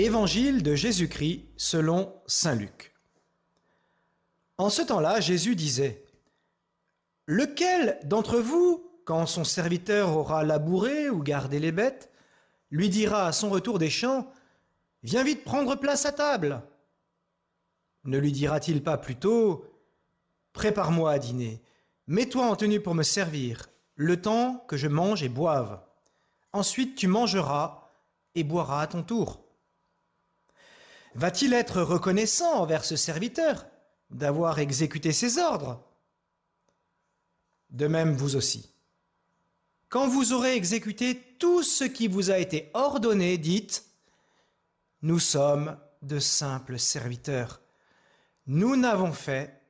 Évangile de Jésus-Christ selon Saint Luc. En ce temps-là, Jésus disait, Lequel d'entre vous, quand son serviteur aura labouré ou gardé les bêtes, lui dira à son retour des champs, Viens vite prendre place à table Ne lui dira-t-il pas plutôt, Prépare-moi à dîner, mets-toi en tenue pour me servir, le temps que je mange et boive. Ensuite tu mangeras et boiras à ton tour. Va-t-il être reconnaissant envers ce serviteur d'avoir exécuté ses ordres? De même vous aussi. Quand vous aurez exécuté tout ce qui vous a été ordonné, dites, Nous sommes de simples serviteurs. Nous n'avons fait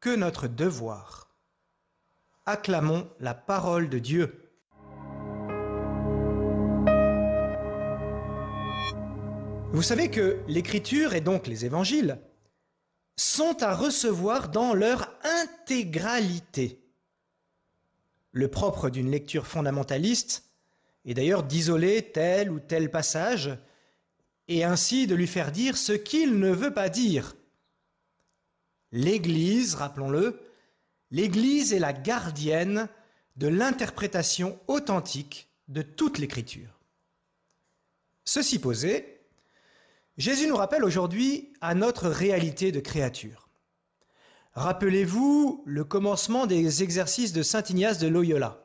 que notre devoir. Acclamons la parole de Dieu. Vous savez que l'écriture et donc les évangiles sont à recevoir dans leur intégralité. Le propre d'une lecture fondamentaliste est d'ailleurs d'isoler tel ou tel passage et ainsi de lui faire dire ce qu'il ne veut pas dire. L'Église, rappelons-le, l'Église est la gardienne de l'interprétation authentique de toute l'Écriture. Ceci posé, Jésus nous rappelle aujourd'hui à notre réalité de créature. Rappelez-vous le commencement des exercices de Saint Ignace de Loyola.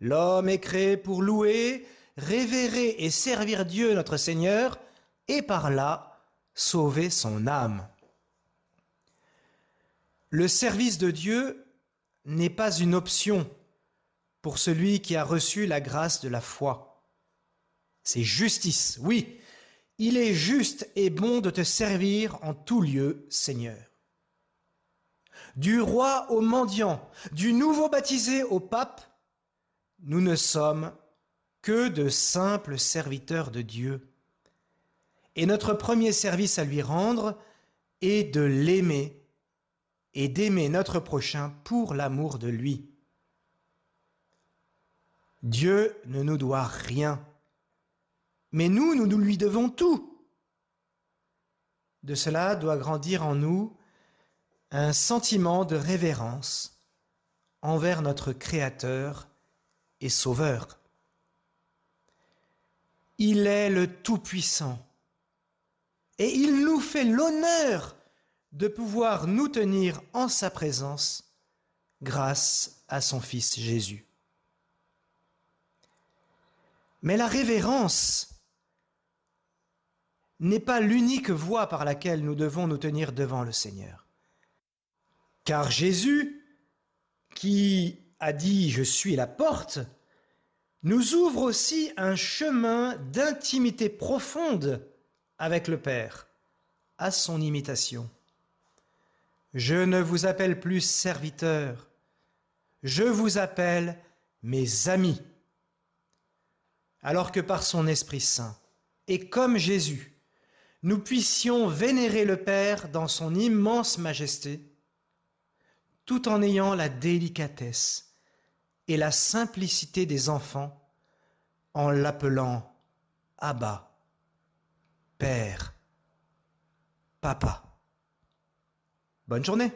L'homme est créé pour louer, révérer et servir Dieu notre Seigneur, et par là sauver son âme. Le service de Dieu n'est pas une option pour celui qui a reçu la grâce de la foi. C'est justice, oui, il est juste et bon de te servir en tout lieu, Seigneur. Du roi au mendiant, du nouveau baptisé au pape, nous ne sommes que de simples serviteurs de Dieu. Et notre premier service à lui rendre est de l'aimer et d'aimer notre prochain pour l'amour de lui. Dieu ne nous doit rien. Mais nous, nous, nous lui devons tout. De cela doit grandir en nous un sentiment de révérence envers notre Créateur et Sauveur. Il est le Tout-Puissant et il nous fait l'honneur de pouvoir nous tenir en sa présence grâce à son Fils Jésus. Mais la révérence n'est pas l'unique voie par laquelle nous devons nous tenir devant le Seigneur. Car Jésus, qui a dit ⁇ Je suis la ⁇ nous ouvre aussi un chemin d'intimité profonde avec le Père, à son imitation. Je ne vous appelle plus serviteur, je vous appelle mes amis. Alors que par son Esprit Saint, et comme Jésus, nous puissions vénérer le Père dans son immense majesté, tout en ayant la délicatesse et la simplicité des enfants, en l'appelant Abba, Père, Papa. Bonne journée